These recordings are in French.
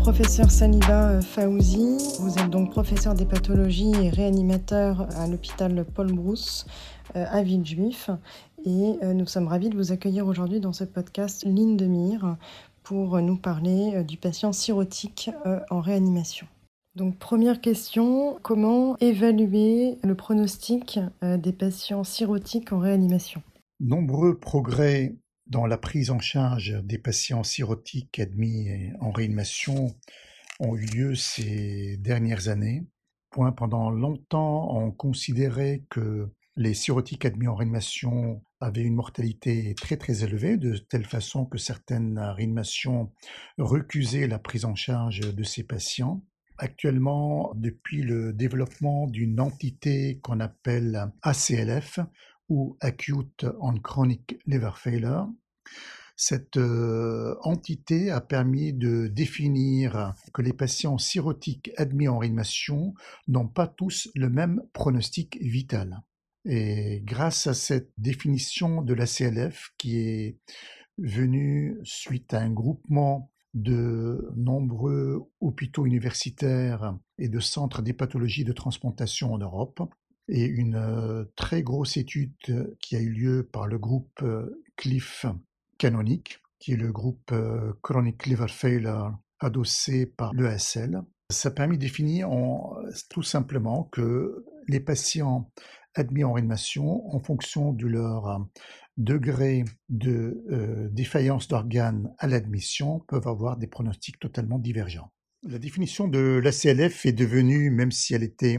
professeur Saliba Faouzi. Vous êtes donc professeur d'hépatologie et réanimateur à l'hôpital Paul Brousse à Villejuif. Et nous sommes ravis de vous accueillir aujourd'hui dans ce podcast Ligne de mire pour nous parler du patient cirrhotique en réanimation. Donc première question, comment évaluer le pronostic des patients cirrhotiques en réanimation? Nombreux progrès dans la prise en charge des patients cirrhotiques admis en réanimation ont eu lieu ces dernières années. Pendant longtemps, on considérait que les cirrhotiques admis en réanimation avaient une mortalité très très élevée, de telle façon que certaines réanimations recusaient la prise en charge de ces patients. Actuellement, depuis le développement d'une entité qu'on appelle ACLF, ou Acute on Chronic Liver Failure, cette euh, entité a permis de définir que les patients cirrhotiques admis en réanimation n'ont pas tous le même pronostic vital. Et grâce à cette définition de la CLF qui est venue suite à un groupement de nombreux hôpitaux universitaires et de centres d'hépathologie de transplantation en Europe, et une euh, très grosse étude qui a eu lieu par le groupe euh, Cliff Canonic, qui est le groupe euh, Chronic Liver Failure adossé par l'ESL. Ça a permis de définir tout simplement que les patients admis en réanimation, en fonction de leur degré de défaillance d'organes à l'admission, peuvent avoir des pronostics totalement divergents. La définition de l'ACLF est devenue, même si elle était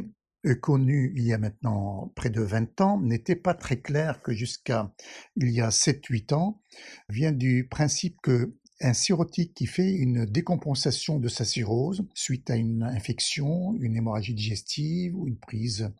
connu il y a maintenant près de 20 ans, n'était pas très clair que jusqu'à il y a 7-8 ans, vient du principe que un cirrhotique qui fait une décompensation de sa cirrhose suite à une infection, une hémorragie digestive ou une prise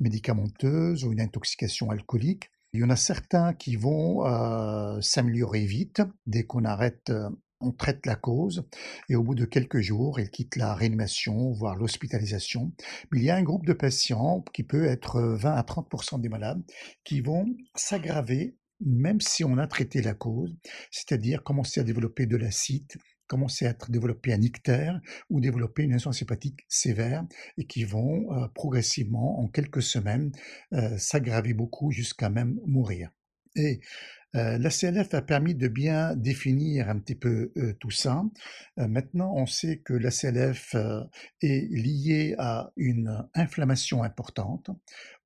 médicamenteuse ou une intoxication alcoolique, il y en a certains qui vont euh, s'améliorer vite dès qu'on arrête euh, on traite la cause et au bout de quelques jours, il quitte la réanimation, voire l'hospitalisation. Mais il y a un groupe de patients qui peut être 20 à 30 des malades qui vont s'aggraver même si on a traité la cause, c'est-à-dire commencer à développer de l'acide, commencer à développer un ictère ou développer une insuffisance hépatique sévère et qui vont euh, progressivement, en quelques semaines, euh, s'aggraver beaucoup jusqu'à même mourir. Euh, la CLF a permis de bien définir un petit peu euh, tout ça. Euh, maintenant, on sait que la CLF est liée à une inflammation importante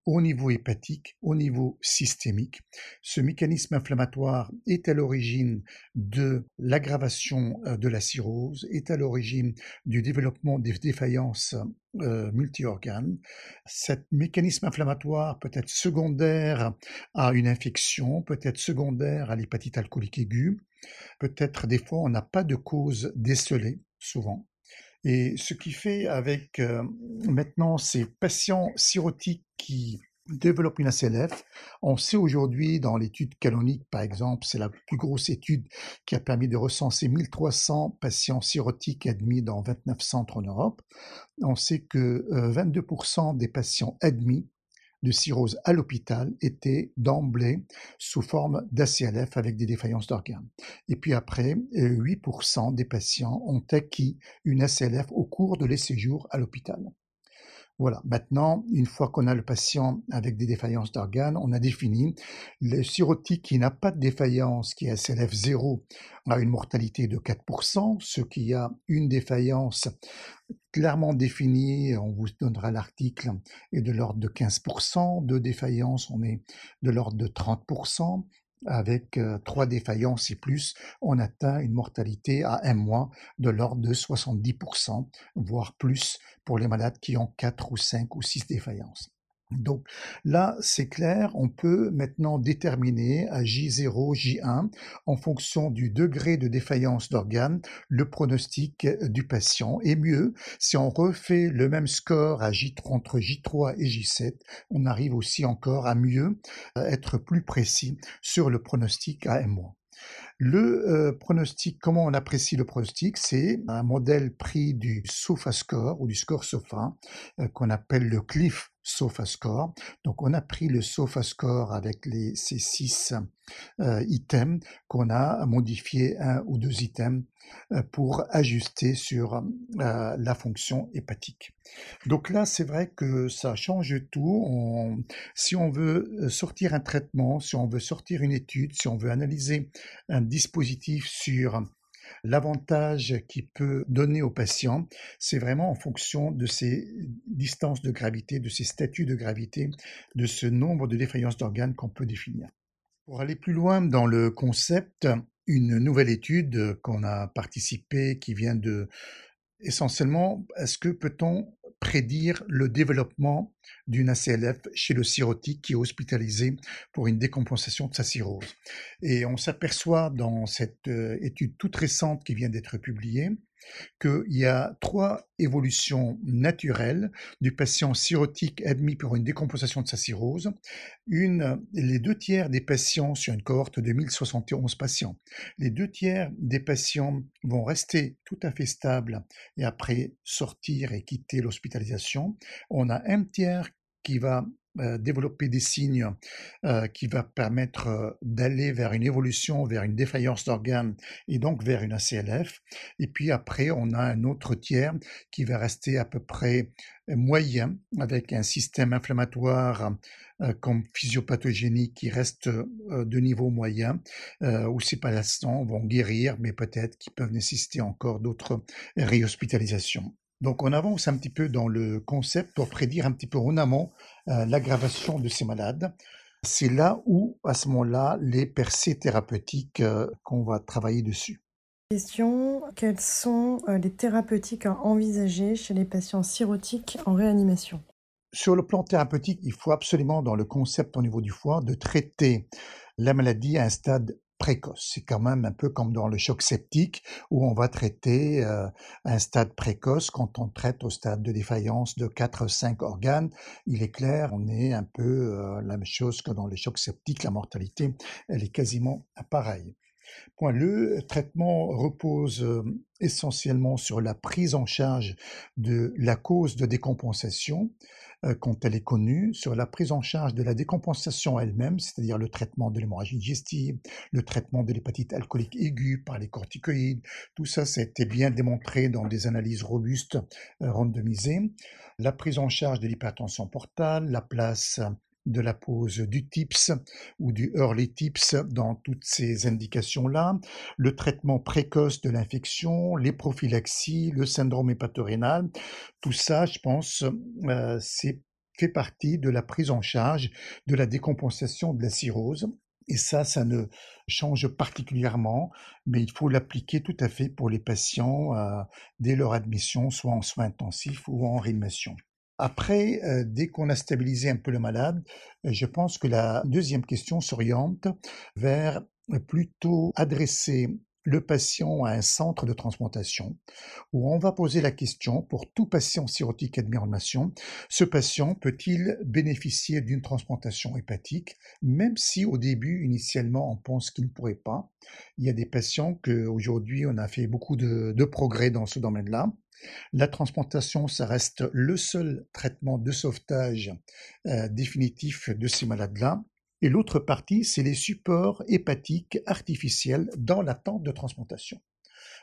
au niveau hépatique, au niveau systémique. Ce mécanisme inflammatoire est à l'origine de l'aggravation euh, de la cirrhose, est à l'origine du développement des défaillances euh, multi-organes. Ce mécanisme inflammatoire peut être secondaire à une infection, peut être secondaire à l'hépatite alcoolique aiguë, peut-être des fois on n'a pas de cause décelée, souvent. Et ce qui fait avec euh, maintenant ces patients cirrhotiques qui développent une ACLF, on sait aujourd'hui dans l'étude canonique par exemple, c'est la plus grosse étude qui a permis de recenser 1300 patients cirrhotiques admis dans 29 centres en Europe, on sait que 22% euh, des patients admis de cirrhose à l'hôpital était d'emblée sous forme d'ACLF avec des défaillances d'organes. Et puis après, 8% des patients ont acquis une ACLF au cours de les séjours à l'hôpital. Voilà, maintenant, une fois qu'on a le patient avec des défaillances d'organes, on a défini le cirrhotique qui n'a pas de défaillance, qui est ACLF 0, a une mortalité de 4%, ce qui a une défaillance clairement définie, on vous donnera l'article, est de l'ordre de 15%, de défaillance, on est de l'ordre de 30%, avec trois défaillances et plus, on atteint une mortalité à un mois de l'ordre de 70%, voire plus pour les malades qui ont quatre ou cinq ou six défaillances. Donc là, c'est clair, on peut maintenant déterminer à J0, J1, en fonction du degré de défaillance d'organes, le pronostic du patient. Et mieux, si on refait le même score à J3, entre J3 et J7, on arrive aussi encore à mieux être plus précis sur le pronostic à un mois. Le euh, pronostic, comment on apprécie le pronostic? C'est un modèle pris du SOFA score ou du score SOFA euh, qu'on appelle le CLIF SOFA-score. Donc on a pris le SOFA-score avec les, ces six euh, items qu'on a modifié un ou deux items euh, pour ajuster sur euh, la fonction hépatique. Donc là, c'est vrai que ça change tout. si on veut sortir un traitement, si on veut sortir une étude, si on veut analyser un dispositif sur L'avantage qu'il peut donner aux patients, c'est vraiment en fonction de ces distances de gravité, de ces statuts de gravité, de ce nombre de défaillances d'organes qu'on peut définir. Pour aller plus loin dans le concept, une nouvelle étude qu'on a participé, qui vient de essentiellement, est-ce que peut-on prédire le développement d'une ACLF chez le cirrhotique qui est hospitalisé pour une décompensation de sa cirrhose. Et on s'aperçoit dans cette euh, étude toute récente qui vient d'être publiée qu'il y a trois évolutions naturelles du patient cirrhotique admis pour une décompensation de sa cirrhose. Une, les deux tiers des patients sur une cohorte de 1071 patients, les deux tiers des patients vont rester tout à fait stables et après sortir et quitter l'hospitalisation. On a un tiers qui va développer des signes euh, qui va permettre euh, d'aller vers une évolution, vers une défaillance d'organes et donc vers une ACLF. Et puis après, on a un autre tiers qui va rester à peu près moyen avec un système inflammatoire comme physiopathogénique qui reste de niveau moyen, où ces patients vont guérir, mais peut-être qu'ils peuvent nécessiter encore d'autres réhospitalisations. Donc on avance un petit peu dans le concept pour prédire un petit peu en amont euh, l'aggravation de ces malades. C'est là où, à ce moment-là, les percées thérapeutiques euh, qu'on va travailler dessus. Question, quelles sont euh, les thérapeutiques à envisager chez les patients cirrhotiques en réanimation? Sur le plan thérapeutique, il faut absolument, dans le concept au niveau du foie, de traiter la maladie à un stade précoce. C'est quand même un peu comme dans le choc septique où on va traiter euh, un stade précoce quand on traite au stade de défaillance de 4-5 organes. Il est clair, on est un peu euh, la même chose que dans le choc septique. La mortalité, elle est quasiment pareille. Point. Le traitement repose euh, essentiellement sur la prise en charge de la cause de décompensation quand elle est connue, sur la prise en charge de la décompensation elle-même, c'est-à-dire le traitement de l'hémorragie digestive, le traitement de l'hépatite alcoolique aiguë par les corticoïdes. Tout ça, ça a été bien démontré dans des analyses robustes euh, randomisées. La prise en charge de l'hypertension portale, la place de la pose du TIPS ou du early TIPS dans toutes ces indications-là, le traitement précoce de l'infection, les prophylaxies, le syndrome hépatorénal, tout ça, je pense, euh, c'est fait partie de la prise en charge de la décompensation de la cirrhose. Et ça, ça ne change particulièrement, mais il faut l'appliquer tout à fait pour les patients euh, dès leur admission, soit en soins intensifs ou en réanimation. Après, euh, dès qu'on a stabilisé un peu le malade, euh, je pense que la deuxième question s'oriente vers euh, plutôt adresser le patient à un centre de transplantation où on va poser la question pour tout patient cirrhotique admis en nation, ce patient peut-il bénéficier d'une transplantation hépatique même si au début initialement on pense qu'il ne pourrait pas. Il y a des patients que aujourd'hui on a fait beaucoup de progrès dans ce domaine-là la transplantation, ça reste le seul traitement de sauvetage euh, définitif de ces malades-là. Et l'autre partie, c'est les supports hépatiques artificiels dans l'attente de transplantation.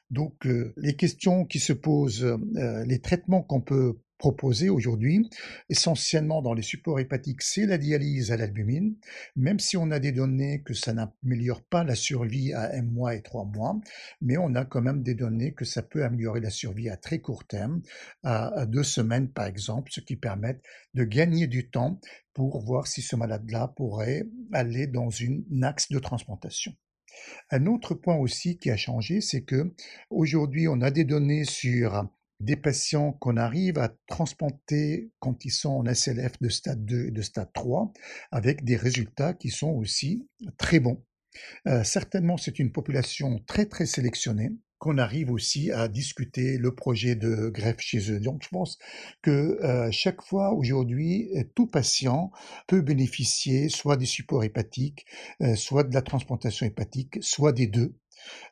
Donc euh, les questions qui se posent, euh, les traitements qu'on peut proposé aujourd'hui, essentiellement dans les supports hépatiques, c'est la dialyse à l'albumine, même si on a des données que ça n'améliore pas la survie à un mois et trois mois, mais on a quand même des données que ça peut améliorer la survie à très court terme, à, deux semaines par exemple, ce qui permet de gagner du temps pour voir si ce malade-là pourrait aller dans une axe de transplantation. Un autre point aussi qui a changé, c'est que aujourd'hui on a des données sur des patients qu'on arrive à transplanter quand ils sont en SLF de stade 2 et de stade 3, avec des résultats qui sont aussi très bons. Euh, certainement, c'est une population très très sélectionnée qu'on arrive aussi à discuter le projet de greffe chez eux. Donc je pense que euh, chaque fois aujourd'hui, tout patient peut bénéficier soit des supports hépatiques, euh, soit de la transplantation hépatique, soit des deux.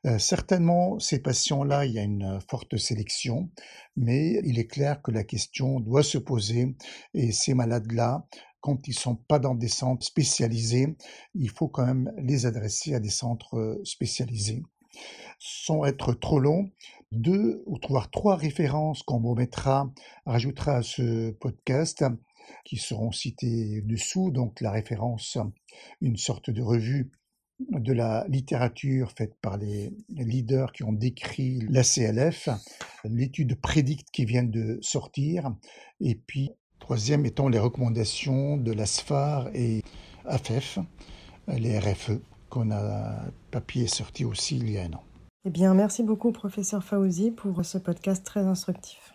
Euh, certainement, ces patients-là, il y a une forte sélection, mais il est clair que la question doit se poser et ces malades-là, quand ils sont pas dans des centres spécialisés, il faut quand même les adresser à des centres spécialisés. Sans être trop long, deux ou trois références qu'on vous mettra, rajoutera à ce podcast qui seront citées dessous, donc la référence, une sorte de revue de la littérature faite par les leaders qui ont décrit la CLF, l'étude Prédicte qui vient de sortir, et puis troisième étant les recommandations de l'ASFAR et AFEF, les RFE, qu'on a papier sorti aussi il y a un an. Eh bien, merci beaucoup, professeur Faouzi, pour ce podcast très instructif.